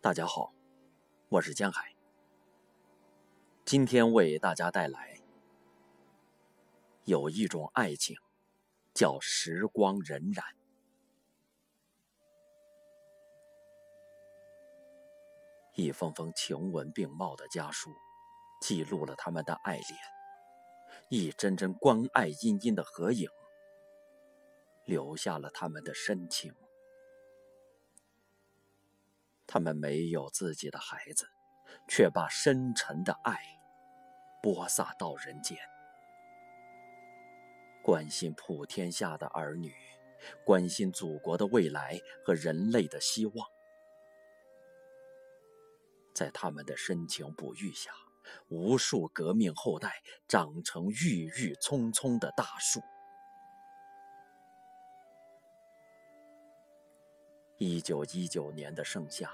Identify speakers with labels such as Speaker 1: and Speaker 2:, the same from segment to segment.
Speaker 1: 大家好，我是江海。今天为大家带来有一种爱情，叫时光荏苒。一封封情文并茂的家书，记录了他们的爱恋；一帧帧关爱殷殷的合影，留下了他们的深情。他们没有自己的孩子，却把深沉的爱播撒到人间，关心普天下的儿女，关心祖国的未来和人类的希望。在他们的深情哺育下，无数革命后代长成郁郁葱葱的大树。一九一九年的盛夏，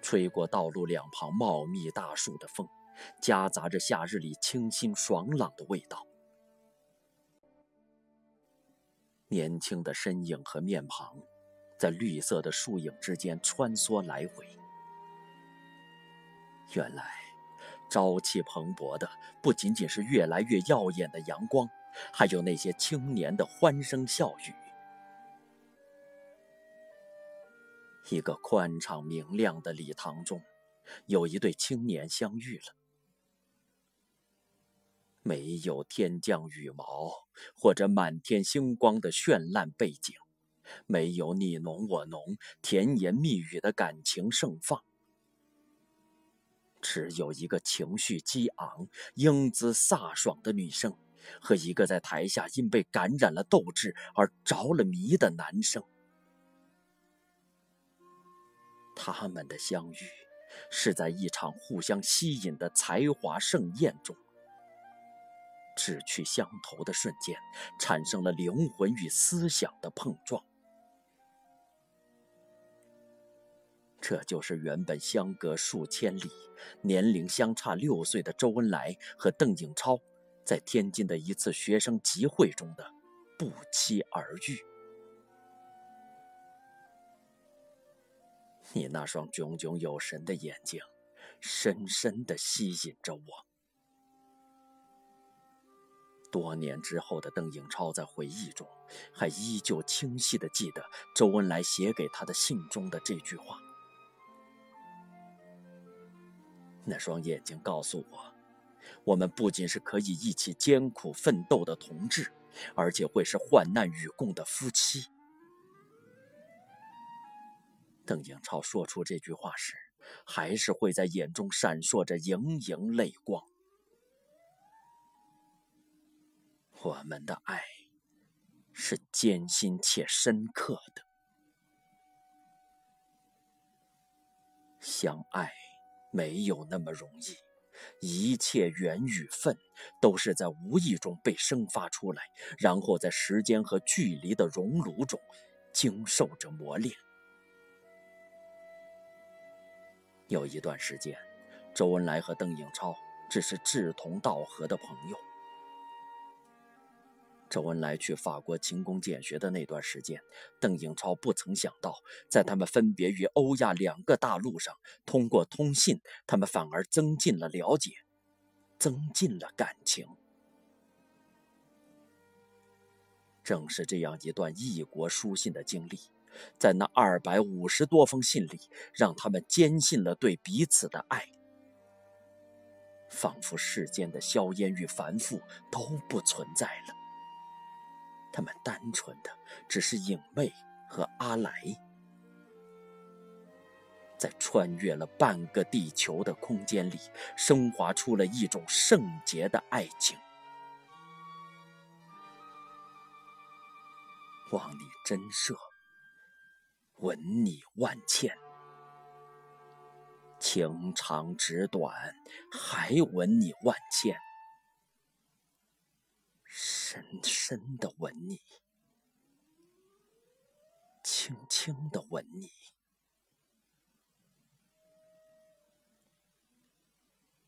Speaker 1: 吹过道路两旁茂密大树的风，夹杂着夏日里清新爽朗的味道。年轻的身影和面庞，在绿色的树影之间穿梭来回。原来，朝气蓬勃的不仅仅是越来越耀眼的阳光，还有那些青年的欢声笑语。一个宽敞明亮的礼堂中，有一对青年相遇了。没有天降羽毛或者满天星光的绚烂背景，没有你侬我侬、甜言蜜语的感情盛放，只有一个情绪激昂、英姿飒爽的女生，和一个在台下因被感染了斗志而着了迷的男生。他们的相遇，是在一场互相吸引的才华盛宴中。志趣相投的瞬间，产生了灵魂与思想的碰撞。这就是原本相隔数千里、年龄相差六岁的周恩来和邓颖超，在天津的一次学生集会中的不期而遇。你那双炯炯有神的眼睛，深深地吸引着我。多年之后的邓颖超在回忆中，还依旧清晰地记得周恩来写给他的信中的这句话。那双眼睛告诉我，我们不仅是可以一起艰苦奋斗的同志，而且会是患难与共的夫妻。邓颖超说出这句话时，还是会在眼中闪烁着盈盈泪光。我们的爱是艰辛且深刻的，相爱没有那么容易，一切缘与分都是在无意中被生发出来，然后在时间和距离的熔炉中经受着磨练。有一段时间，周恩来和邓颖超只是志同道合的朋友。周恩来去法国勤工俭学的那段时间，邓颖超不曾想到，在他们分别于欧亚两个大陆上，通过通信，他们反而增进了了解，增进了感情。正是这样一段异国书信的经历。在那二百五十多封信里，让他们坚信了对彼此的爱，仿佛世间的硝烟与繁复都不存在了。他们单纯的只是影妹和阿来，在穿越了半个地球的空间里，升华出了一种圣洁的爱情。望你真摄。吻你万千，情长纸短，还吻你万千，深深的吻你，轻轻的吻你。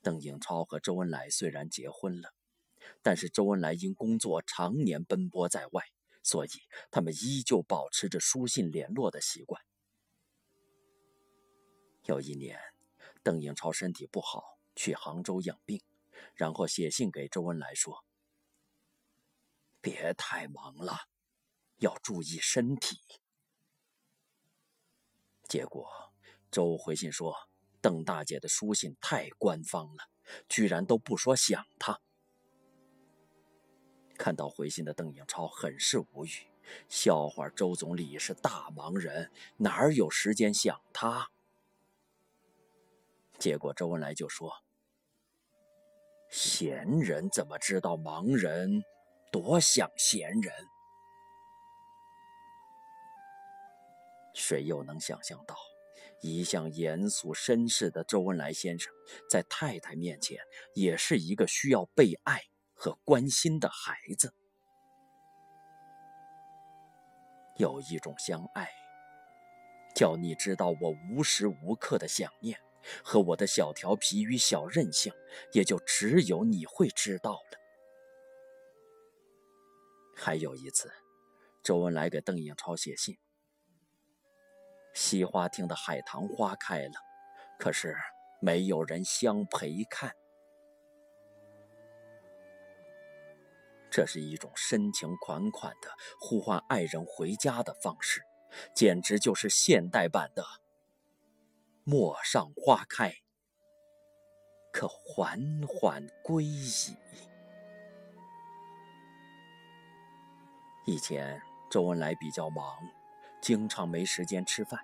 Speaker 1: 邓颖超和周恩来虽然结婚了，但是周恩来因工作常年奔波在外。所以，他们依旧保持着书信联络的习惯。有一年，邓颖超身体不好，去杭州养病，然后写信给周恩来说：“别太忙了，要注意身体。”结果，周回信说：“邓大姐的书信太官方了，居然都不说想他。”看到回信的邓颖超很是无语，笑话周总理是大忙人，哪有时间想他？结果周恩来就说：“闲人怎么知道忙人多想闲人？谁又能想象到，一向严肃绅士的周恩来先生，在太太面前也是一个需要被爱和关心的孩子？有一种相爱，叫你知道我无时无刻的想念。”和我的小调皮与小任性，也就只有你会知道了。还有一次，周恩来给邓颖超写信：“西花厅的海棠花开了，可是没有人相陪看。”这是一种深情款款的呼唤爱人回家的方式，简直就是现代版的。陌上花开，可缓缓归矣。以前周恩来比较忙，经常没时间吃饭，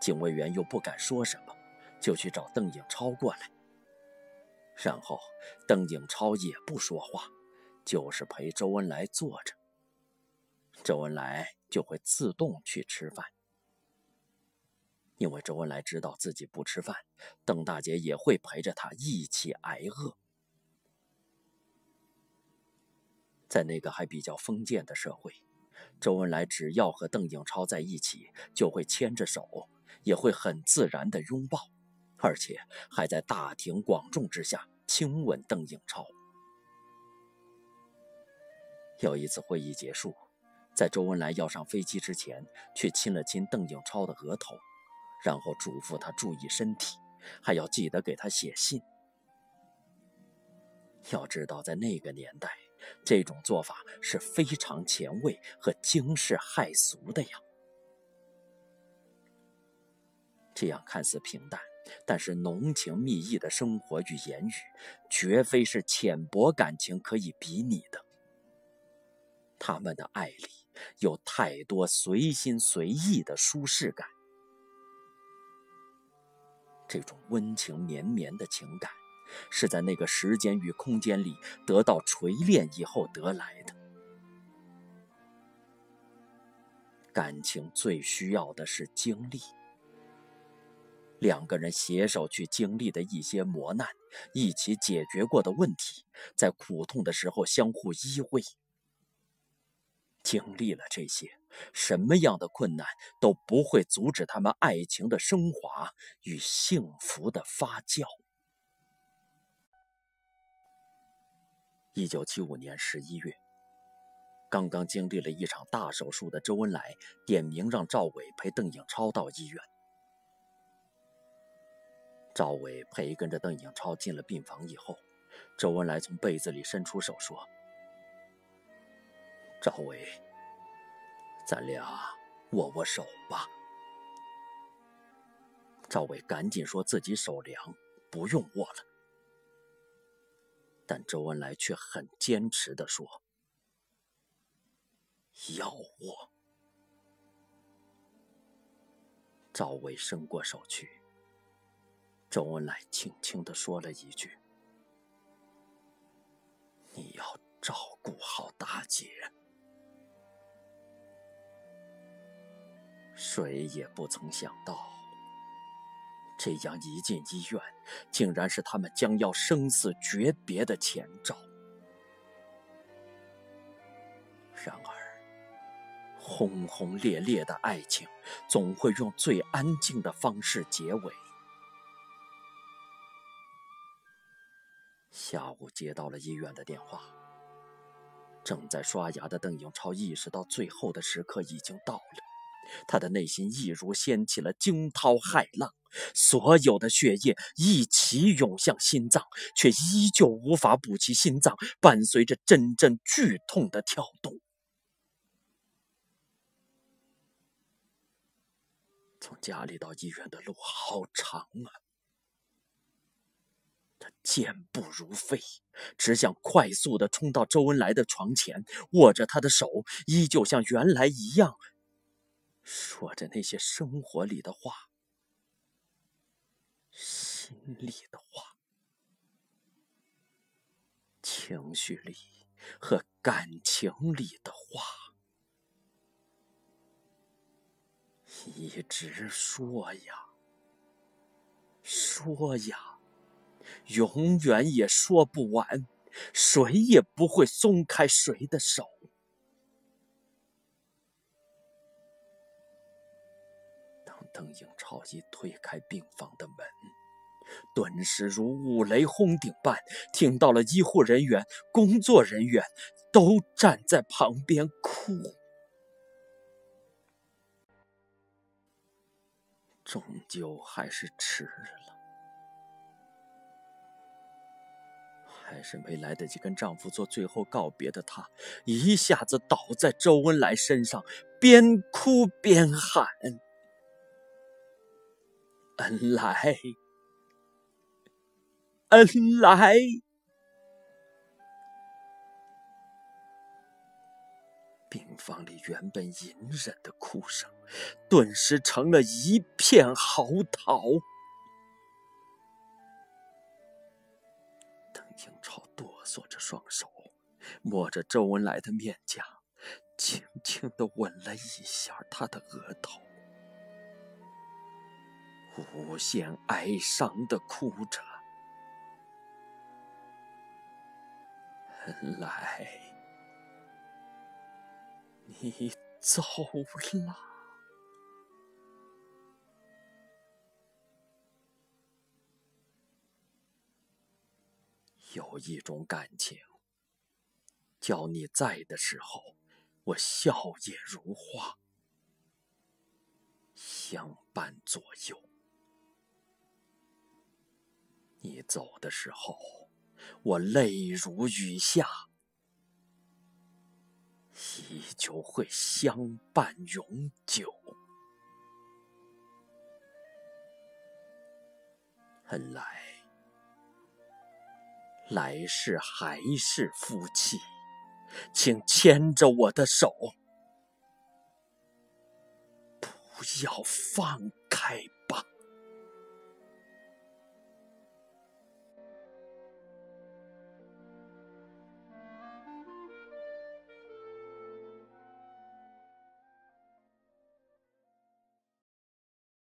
Speaker 1: 警卫员又不敢说什么，就去找邓颖超过来。然后邓颖超也不说话，就是陪周恩来坐着，周恩来就会自动去吃饭。因为周恩来知道自己不吃饭，邓大姐也会陪着他一起挨饿。在那个还比较封建的社会，周恩来只要和邓颖超在一起，就会牵着手，也会很自然的拥抱，而且还在大庭广众之下亲吻邓颖超。有一次会议结束，在周恩来要上飞机之前，却亲了亲邓颖超的额头。然后嘱咐他注意身体，还要记得给他写信。要知道，在那个年代，这种做法是非常前卫和惊世骇俗的呀。这样看似平淡，但是浓情蜜意的生活与言语，绝非是浅薄感情可以比拟的。他们的爱里有太多随心随意的舒适感。这种温情绵绵的情感，是在那个时间与空间里得到锤炼以后得来的。感情最需要的是经历，两个人携手去经历的一些磨难，一起解决过的问题，在苦痛的时候相互依偎。经历了这些，什么样的困难都不会阻止他们爱情的升华与幸福的发酵。一九七五年十一月，刚刚经历了一场大手术的周恩来点名让赵伟陪邓颖超到医院。赵伟陪跟着邓颖超进了病房以后，周恩来从被子里伸出手说。赵伟，咱俩握握手吧。赵伟赶紧说自己手凉，不用握了。但周恩来却很坚持的说：“要握。”赵伟伸过手去，周恩来轻轻的说了一句：“你要照顾好大姐。”谁也不曾想到，这样一进医院，竟然是他们将要生死诀别的前兆。然而，轰轰烈烈的爱情总会用最安静的方式结尾。下午接到了医院的电话，正在刷牙的邓颖超意识到最后的时刻已经到了。他的内心一如掀起了惊涛骇浪，所有的血液一起涌向心脏，却依旧无法补齐心脏伴随着阵阵剧痛的跳动。从家里到医院的路好长啊！他健步如飞，只想快速的冲到周恩来的床前，握着他的手，依旧像原来一样。说着那些生活里的话，心里的话，情绪里和感情里的话，一直说呀，说呀，永远也说不完，谁也不会松开谁的手。邓颖超一推开病房的门，顿时如五雷轰顶般，听到了医护人员、工作人员都站在旁边哭。终究还是迟了，还是没来得及跟丈夫做最后告别的她，一下子倒在周恩来身上，边哭边喊。恩来，恩来！病房里原本隐忍的哭声，顿时成了一片嚎啕。邓颖超哆嗦着双手，摸着周恩来的面颊，轻轻的吻了一下他的额头。无限哀伤的哭着，恩来，你走了。有一种感情，叫你在的时候，我笑靥如花，相伴左右。你走的时候，我泪如雨下，依旧会相伴永久。恩来，来世还是夫妻，请牵着我的手，不要放开。